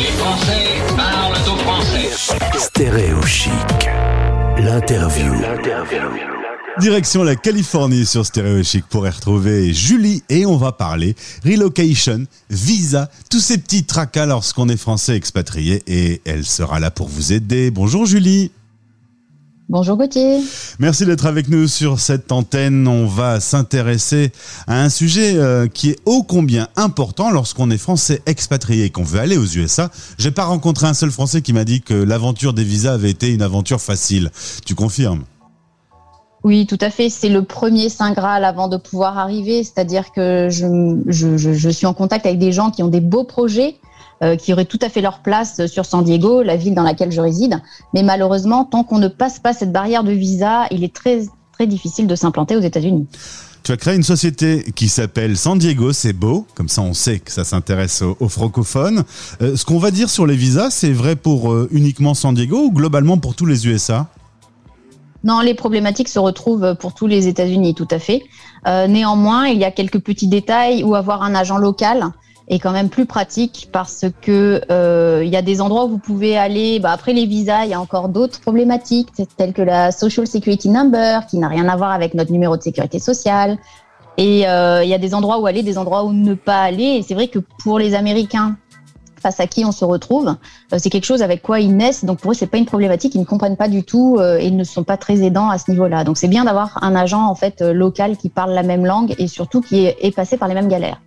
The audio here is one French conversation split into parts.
Les Français parlent au français. Stéréo Chic. L'interview. Direction la Californie sur Stéréo Chic pour y retrouver Julie et on va parler relocation, visa, tous ces petits tracas lorsqu'on est français expatrié et elle sera là pour vous aider. Bonjour Julie. Bonjour Gauthier. Merci d'être avec nous sur cette antenne. On va s'intéresser à un sujet euh, qui est ô combien important lorsqu'on est français expatrié et qu'on veut aller aux USA. J'ai pas rencontré un seul français qui m'a dit que l'aventure des visas avait été une aventure facile. Tu confirmes? Oui, tout à fait. C'est le premier Saint Graal avant de pouvoir arriver. C'est-à-dire que je, je, je, je suis en contact avec des gens qui ont des beaux projets, euh, qui auraient tout à fait leur place sur San Diego, la ville dans laquelle je réside. Mais malheureusement, tant qu'on ne passe pas cette barrière de visa, il est très, très difficile de s'implanter aux États-Unis. Tu as créé une société qui s'appelle San Diego, c'est beau, comme ça on sait que ça s'intéresse aux, aux francophones. Euh, ce qu'on va dire sur les visas, c'est vrai pour euh, uniquement San Diego ou globalement pour tous les USA Non, les problématiques se retrouvent pour tous les États-Unis, tout à fait. Euh, néanmoins, il y a quelques petits détails où avoir un agent local est quand même plus pratique parce que euh, il y a des endroits où vous pouvez aller. Bah, après les visas, il y a encore d'autres problématiques telles que la Social Security Number qui n'a rien à voir avec notre numéro de sécurité sociale. Et euh, il y a des endroits où aller, des endroits où ne pas aller. Et c'est vrai que pour les Américains, face à qui on se retrouve, euh, c'est quelque chose avec quoi ils naissent. Donc pour eux, c'est pas une problématique. Ils ne comprennent pas du tout et ils ne sont pas très aidants à ce niveau-là. Donc c'est bien d'avoir un agent en fait local qui parle la même langue et surtout qui est passé par les mêmes galères.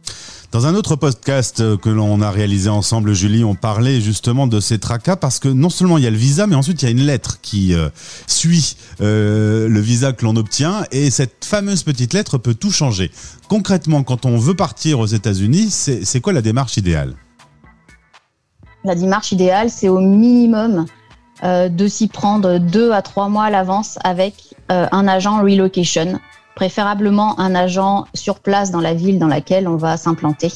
Dans un autre podcast euh, que l'on a réalisé ensemble, Julie, on parlait justement de ces tracas parce que non seulement il y a le visa, mais ensuite il y a une lettre qui euh, suit euh, le visa que l'on obtient et cette fameuse petite lettre peut tout changer. Concrètement, quand on veut partir aux États-Unis, c'est quoi la démarche idéale? La démarche idéale, c'est au minimum de s'y prendre deux à trois mois à l'avance avec un agent relocation, préférablement un agent sur place dans la ville dans laquelle on va s'implanter.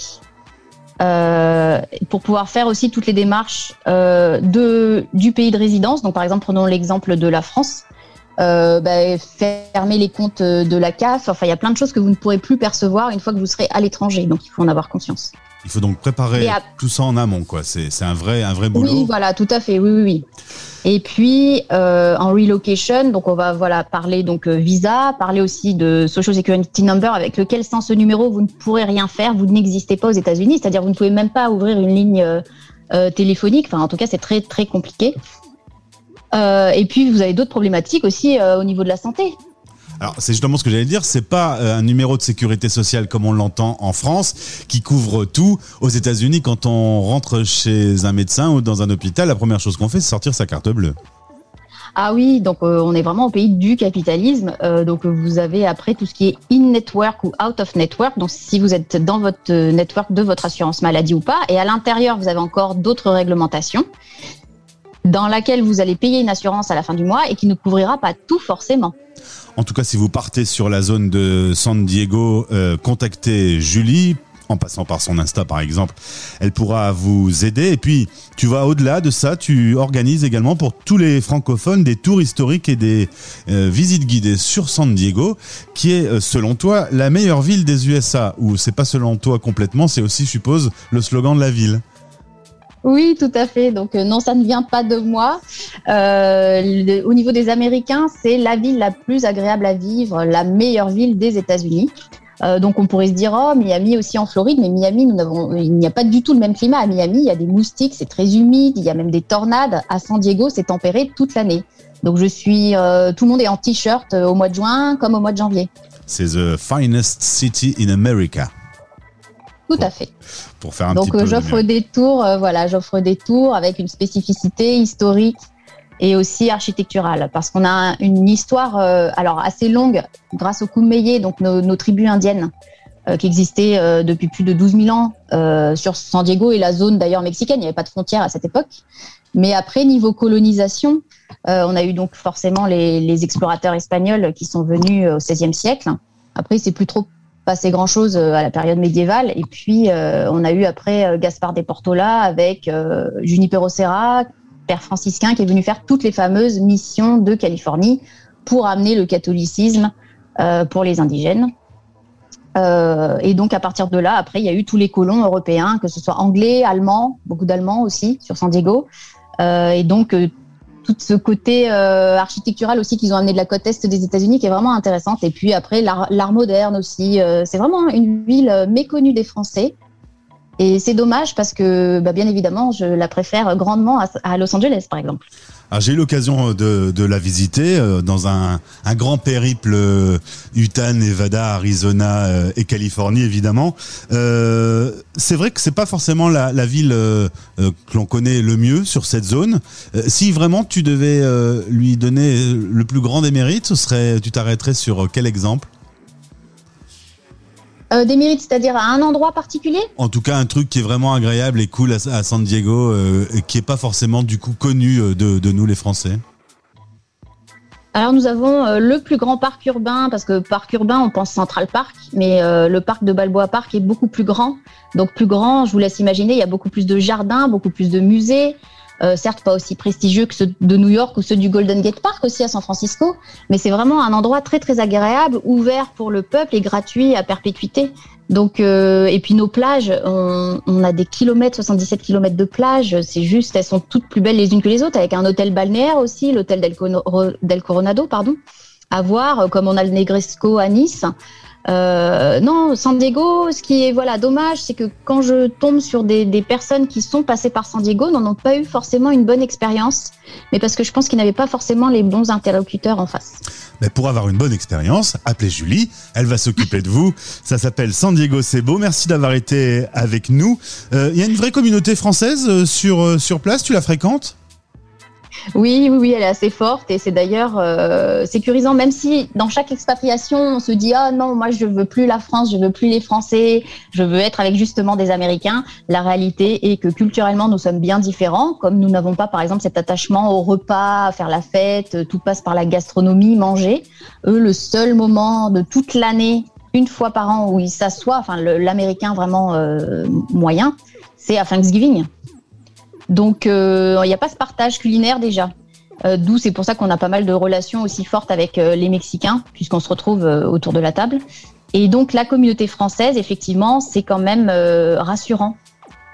Euh, pour pouvoir faire aussi toutes les démarches euh, de, du pays de résidence. Donc, par exemple, prenons l'exemple de la France. Euh, bah, fermer les comptes de la CAF. Enfin, il y a plein de choses que vous ne pourrez plus percevoir une fois que vous serez à l'étranger. Donc, il faut en avoir conscience. Il faut donc préparer à- tout ça en amont, quoi. C'est c'est un vrai, un vrai boulot. Oui, voilà, tout à fait. Oui, oui, oui. Et puis euh, en relocation, donc on va voilà parler donc euh, visa, parler aussi de social security number avec lequel sans ce numéro vous ne pourrez rien faire, vous n'existez pas aux États-Unis, c'est-à-dire vous ne pouvez même pas ouvrir une ligne euh, téléphonique. Enfin, en tout cas, c'est très très compliqué. Euh, et puis vous avez d'autres problématiques aussi au niveau de la santé. Alors, c'est justement ce que j'allais dire. C'est pas euh, un numéro de sécurité sociale comme on l'entend en France, qui couvre tout. Aux États-Unis, quand on rentre chez un médecin ou dans un hôpital, la première chose qu'on fait, c'est sortir sa carte bleue. Ah oui, donc euh, on est vraiment au pays du capitalisme. Euh, donc vous avez après tout ce qui est in network ou out of network. Donc si vous êtes dans votre network de votre assurance maladie ou pas, et à l'intérieur vous avez encore d'autres réglementations dans laquelle vous allez payer une assurance à la fin du mois et qui ne couvrira pas tout forcément. En tout cas, si vous partez sur la zone de San Diego, euh, contactez Julie. En passant par son Insta, par exemple, elle pourra vous aider. Et puis, tu vas au-delà de ça, tu organises également pour tous les francophones des tours historiques et des euh, visites guidées sur San Diego, qui est, euh, selon toi, la meilleure ville des USA. Ou c'est pas selon toi complètement, c'est aussi, je suppose, le slogan de la ville. Oui, tout à fait. Donc euh, non, ça ne vient pas de moi. Euh, au niveau des Américains, c'est la ville la plus agréable à vivre, la meilleure ville des États-Unis. Euh, donc on pourrait se dire oh Miami aussi en Floride, mais Miami nous il n'y a pas du tout le même climat à Miami. Il y a des moustiques, c'est très humide, il y a même des tornades. À San Diego, c'est tempéré toute l'année. Donc je suis tout le monde est en t-shirt au mois de juin comme au mois de janvier. C'est the finest city in America. Tout à fait. Pour faire un Donc euh, j'offre de- des tours, euh, voilà, j'offre des tours avec une spécificité historique et aussi architecturale, parce qu'on a un- une histoire euh, alors assez longue grâce aux Kumeyaay, donc nos, nos tribus indiennes euh, qui existaient depuis plus de 12 000 ans sur San Diego et la zone d'ailleurs mexicaine. Il n'y avait pas de frontières à cette époque. Mais après, niveau colonisation, on a eu donc forcément les, les explorateurs espagnols qui sont venus au XVIe siècle. Après, c'est plus trop passé grand-chose euh, à la période médiévale. Et puis, euh, on a eu après euh, Gaspard de Portola avec euh, Junipero Serra, père franciscain, qui est venu faire toutes les fameuses missions de Californie pour amener le catholicisme pour les indigènes. Et donc à partir de là, après, il y a eu tous les colons européens, que ce soit anglais, allemands, beaucoup d'allemands aussi sur San Diego. Et donc tout ce côté euh, architectural aussi qu'ils ont amené de la côte est des États-Unis qui est vraiment intéressante. Et puis après l'art moderne aussi. Euh, c'est vraiment une ville euh, méconnue des Français. Et c'est dommage parce que, bah, bien évidemment, je la préfère grandement à, Los Angeles, par exemple. Alors, j'ai eu l'occasion de, de la visiter euh, dans un, un grand périple euh, Utah, Nevada, Arizona euh, et Californie évidemment. Euh, c'est vrai que c'est pas forcément la, la ville euh, euh, que l'on connaît le mieux sur cette zone. Euh, si vraiment tu devais euh, lui donner le plus grand des mérites, ce serait, tu t'arrêterais sur quel exemple? Euh, des mérites, c'est-à-dire à un endroit particulier En tout cas, un truc qui est vraiment agréable et cool à, à San Diego, euh, et qui est pas forcément du coup connu euh, de, de nous les Français. Alors nous avons le plus grand parc urbain, parce que parc urbain, on pense Central Park, mais le parc de Balboa Park est beaucoup plus grand. Donc plus grand, je vous laisse imaginer, il y a beaucoup plus de jardins, beaucoup plus de musées. Euh, certes pas aussi prestigieux que ceux de New York ou ceux du Golden Gate Park aussi à San Francisco, mais c'est vraiment un endroit très très agréable, ouvert pour le peuple et gratuit à perpétuité. Donc euh, et puis nos plages, on, on a des kilomètres, 77 kilomètres de plages, c'est juste, elles sont toutes plus belles les unes que les autres, avec un hôtel balnéaire aussi, l'hôtel del, Coronado, pardon, à voir, euh, comme on a le Negresco à Nice. Euh, non, San Diego, ce qui est voilà dommage, c'est que quand je tombe sur des, personnes qui sont passées par San Diego, n'en ont pas eu forcément une bonne expérience, mais parce que je pense qu'ils n'avaient pas forcément les bons interlocuteurs en face. Mais pour avoir une bonne expérience, appelez Julie, elle va s'occuper de vous. Ça s'appelle San Diego C'est Beau. Merci d'avoir été avec nous. Euh, Il y a une vraie communauté française euh, sur, euh, sur place, tu la fréquentes? Oui, oui, oui, elle est assez forte et c'est d'ailleurs euh, sécurisant, même si dans chaque expatriation, on se dit ah non, moi je veux plus la France, je veux plus les Français, je veux être avec justement des Américains. La réalité est que culturellement, nous sommes bien différents, comme nous n'avons pas par exemple cet attachement au repas, à faire la fête, tout passe par la gastronomie, manger. Eux, le seul moment de toute l'année, une fois par an, où ils s'assoient, enfin l'Américain vraiment euh, moyen, c'est à Thanksgiving. Donc, euh, il n'y a pas ce partage culinaire déjà. Euh, D'où c'est pour ça qu'on a pas mal de relations aussi fortes avec euh, les Mexicains, puisqu'on se retrouve autour de la table. Et donc, la communauté française, effectivement, c'est quand même rassurant.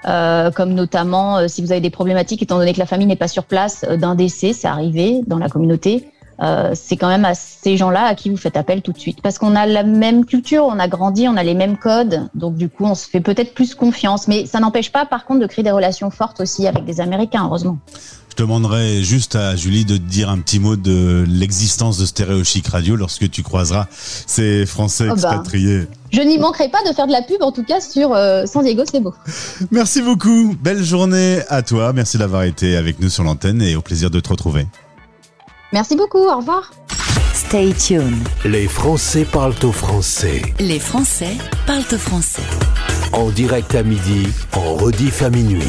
Comme notamment si vous avez des problématiques, étant donné que la famille n'est pas sur place, d'un décès, c'est arrivé dans la communauté. Euh, c'est quand même à ces gens-là à qui vous faites appel tout de suite. Parce qu'on a la même culture, on a grandi, on a les mêmes codes, donc du coup on se fait peut-être plus confiance. Mais ça n'empêche pas par contre de créer des relations fortes aussi avec des Américains, heureusement. Je demanderai juste à Julie de te dire un petit mot de l'existence de Stéréo Chic Radio lorsque tu croiseras ces Français Oh bah. expatriés. Je n'y manquerai pas de faire de la pub, en tout cas sur euh, San Diego, c'est beau. Merci beaucoup. Belle journée à toi. Merci d'avoir été avec nous sur l'antenne et au plaisir de te retrouver. Merci beaucoup, au revoir. Stay tuned. Les Français parlent au français. Les Français parlent au français. En direct à midi, en rediff à minuit.